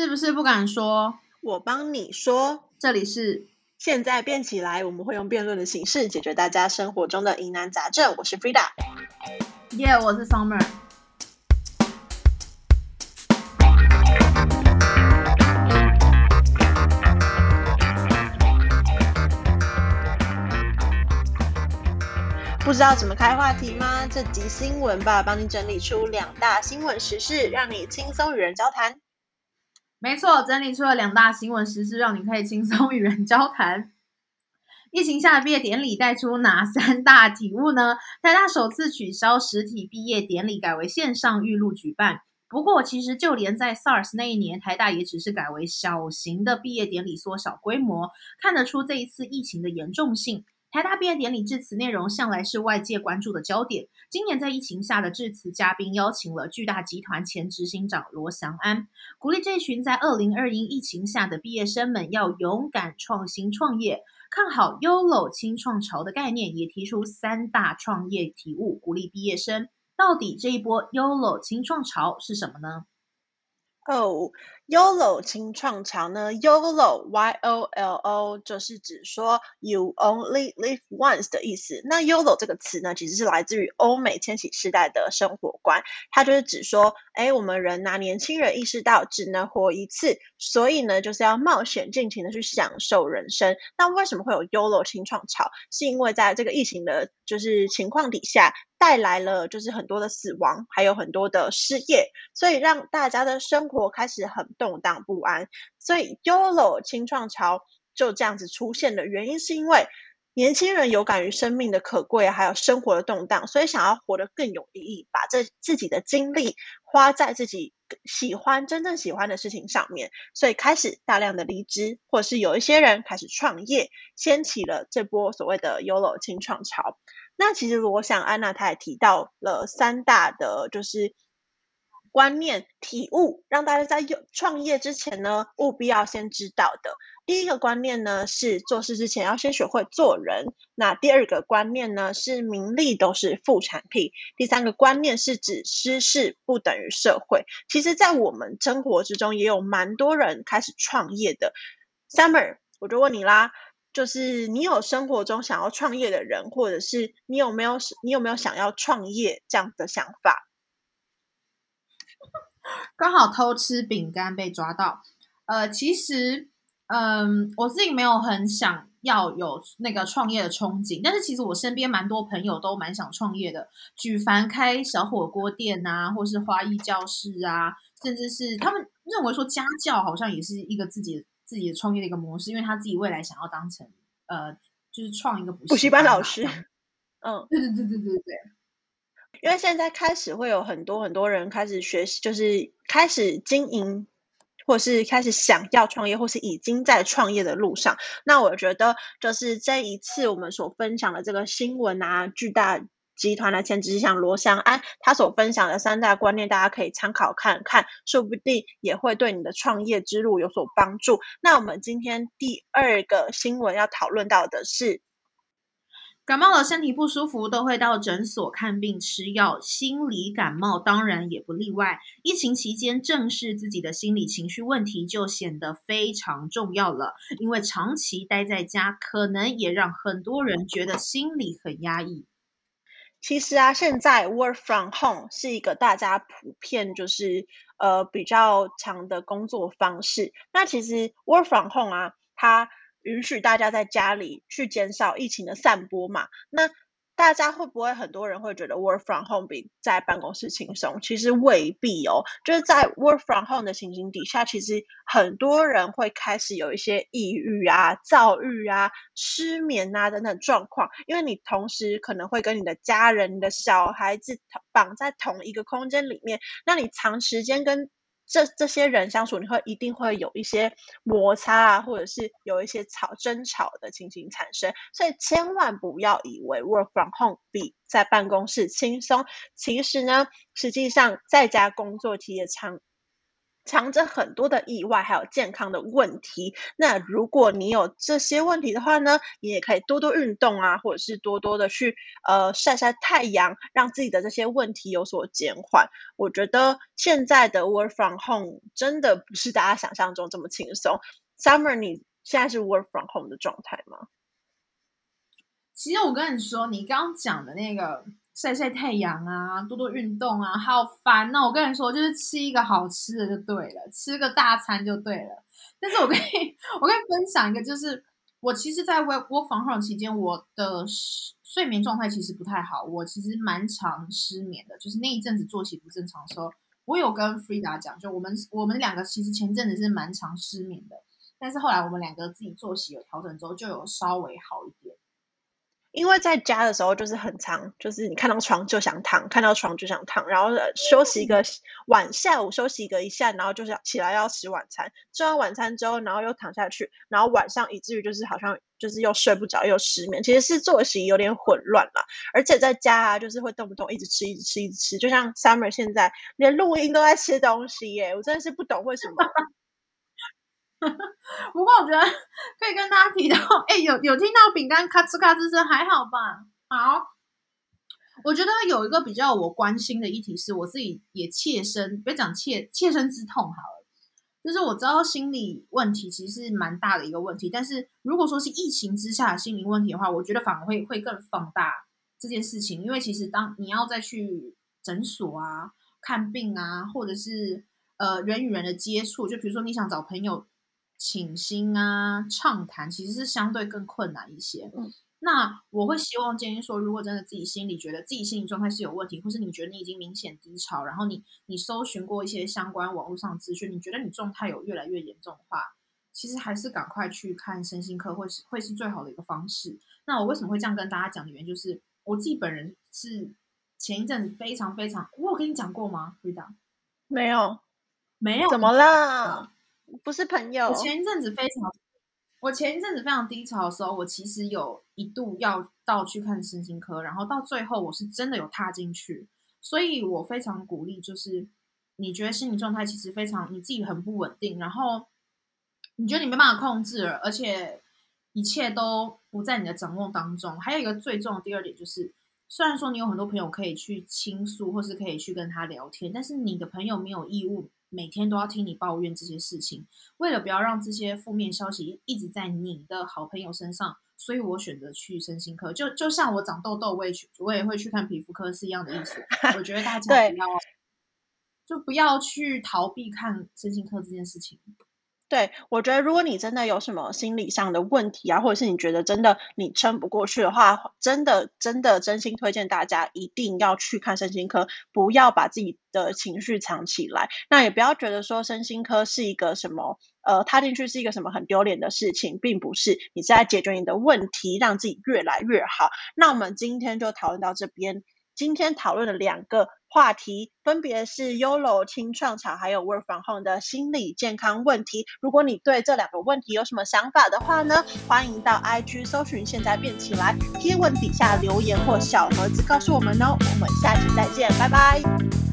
是不是不敢说？我帮你说，这里是现在变起来，我们会用辩论的形式解决大家生活中的疑难杂症。我是 Frida，耶，我是 Summer。不知道怎么开话题吗？这集新闻吧，帮你整理出两大新闻时事，让你轻松与人交谈。没错，整理出了两大新闻时事，让你可以轻松与人交谈。疫情下的毕业典礼带出哪三大体悟呢？台大首次取消实体毕业典礼，改为线上预录举办。不过，其实就连在 SARS 那一年，台大也只是改为小型的毕业典礼，缩小规模，看得出这一次疫情的严重性。台大毕业典礼致辞内容向来是外界关注的焦点。今年在疫情下的致辞嘉宾邀请了巨大集团前执行长罗祥安，鼓励这群在二零二一疫情下的毕业生们要勇敢创新创业，看好 YOLO 轻创潮的概念，也提出三大创业体悟，鼓励毕业生。到底这一波 YOLO 轻创潮是什么呢？哦，YOLO 轻创潮呢？YOLO Y O L O 就是指说 You only live once 的意思。那 YOLO 这个词呢，其实是来自于欧美千禧世代的生活观，它就是指说，哎，我们人呐，年轻人意识到只能活一次，所以呢，就是要冒险尽情的去享受人生。那为什么会有 YOLO 轻创潮？是因为在这个疫情的，就是情况底下。带来了就是很多的死亡，还有很多的失业，所以让大家的生活开始很动荡不安。所以 YOLO 清创潮就这样子出现的原因，是因为年轻人有感于生命的可贵，还有生活的动荡，所以想要活得更有意义，把这自己的精力花在自己喜欢、真正喜欢的事情上面，所以开始大量的离职，或者是有一些人开始创业，掀起了这波所谓的 YOLO 清创潮。那其实罗翔安娜她也提到了三大的，就是观念体悟，让大家在创业之前呢，务必要先知道的。第一个观念呢是做事之前要先学会做人。那第二个观念呢是名利都是副产品。第三个观念是指知识不等于社会。其实，在我们生活之中，也有蛮多人开始创业的。Summer，我就问你啦。就是你有生活中想要创业的人，或者是你有没有你有没有想要创业这样的想法？刚好偷吃饼干被抓到。呃，其实，嗯，我自己没有很想要有那个创业的憧憬，但是其实我身边蛮多朋友都蛮想创业的，举凡开小火锅店啊，或是花艺教室啊，甚至是他们认为说家教好像也是一个自己。自己的创业的一个模式，因为他自己未来想要当成呃，就是创一个补习班老师。嗯，对对对对对对。因为现在开始会有很多很多人开始学习，就是开始经营，或是开始想要创业，或是已经在创业的路上。那我觉得，就是这一次我们所分享的这个新闻啊，巨大。集团的前执行长罗翔安，他所分享的三大观念，大家可以参考看看，说不定也会对你的创业之路有所帮助。那我们今天第二个新闻要讨论到的是，感冒了，身体不舒服都会到诊所看病吃药，心理感冒当然也不例外。疫情期间，正视自己的心理情绪问题就显得非常重要了，因为长期待在家，可能也让很多人觉得心里很压抑。其实啊，现在 work from home 是一个大家普遍就是呃比较强的工作方式。那其实 work from home 啊，它允许大家在家里去减少疫情的散播嘛。那大家会不会很多人会觉得 work from home 比在办公室轻松？其实未必哦。就是在 work from home 的情形底下，其实很多人会开始有一些抑郁啊、躁郁啊、失眠啊等等状况。因为你同时可能会跟你的家人、你的小孩子绑在同一个空间里面，那你长时间跟这这些人相处，你会一定会有一些摩擦啊，或者是有一些吵争吵的情形产生，所以千万不要以为 work from home 比在办公室轻松。其实呢，实际上在家工作其实也常藏着很多的意外，还有健康的问题。那如果你有这些问题的话呢，你也可以多多运动啊，或者是多多的去呃晒晒太阳，让自己的这些问题有所减缓。我觉得现在的 work from home 真的不是大家想象中这么轻松。Summer，你现在是 work from home 的状态吗？其实我跟你说，你刚刚讲的那个。晒晒太阳啊，多多运动啊，好烦哦！我跟你说，就是吃一个好吃的就对了，吃个大餐就对了。但是我跟你，我跟你分享一个，就是我其实，在 work work from home 期间，我的睡眠状态其实不太好，我其实蛮常失眠的。就是那一阵子作息不正常的时候，我有跟 Frida 讲，就我们我们两个其实前阵子是蛮常失眠的，但是后来我们两个自己作息有调整之后，就有稍微好一点。因为在家的时候就是很长，就是你看到床就想躺，看到床就想躺，然后休息一个晚下午休息一个一下，然后就是起来要吃晚餐，吃完晚餐之后，然后又躺下去，然后晚上以至于就是好像就是又睡不着又失眠，其实是作息有点混乱了，而且在家啊，就是会动不动一直吃一直吃一直吃，就像 Summer 现在连录音都在吃东西耶，我真的是不懂为什么。不过我觉得可以跟大家提到，哎，有有听到饼干咔哧咔哧声，还好吧？好，我觉得有一个比较我关心的议题是，我自己也切身，别讲切切身之痛好了，就是我知道心理问题其实是蛮大的一个问题，但是如果说是疫情之下的心理问题的话，我觉得反而会会更放大这件事情，因为其实当你要再去诊所啊看病啊，或者是呃人与人的接触，就比如说你想找朋友。倾心啊，畅谈其实是相对更困难一些。嗯，那我会希望建议说，如果真的自己心里觉得自己心理状态是有问题，或是你觉得你已经明显低潮，然后你你搜寻过一些相关网络上资讯，你觉得你状态有越来越严重的话，其实还是赶快去看身心科，会是会是最好的一个方式。那我为什么会这样跟大家讲的原因，就是我自己本人是前一阵子非常非常，我有跟你讲过吗？回答没有，没有，怎么了？不是朋友。我前一阵子非常，我前一阵子非常低潮的时候，我其实有一度要到去看身心科，然后到最后我是真的有踏进去，所以我非常鼓励，就是你觉得心理状态其实非常你自己很不稳定，然后你觉得你没办法控制了，而且一切都不在你的掌握当中。还有一个最重的第二点就是，虽然说你有很多朋友可以去倾诉，或是可以去跟他聊天，但是你的朋友没有义务。每天都要听你抱怨这些事情，为了不要让这些负面消息一直在你的好朋友身上，所以我选择去身心科。就就像我长痘痘，我也去，我也会去看皮肤科是一样的意思。我觉得大家不要，就不要去逃避看身心科这件事情。对，我觉得如果你真的有什么心理上的问题啊，或者是你觉得真的你撑不过去的话，真的真的真心推荐大家一定要去看身心科，不要把自己的情绪藏起来。那也不要觉得说身心科是一个什么，呃，踏进去是一个什么很丢脸的事情，并不是，你是在解决你的问题，让自己越来越好。那我们今天就讨论到这边。今天讨论的两个话题，分别是 YOLO 清创潮，还有 Work from Home 的心理健康问题。如果你对这两个问题有什么想法的话呢，欢迎到 IG 搜寻“现在变起来”，贴文底下留言或小盒子告诉我们哦。我们下期再见，拜拜。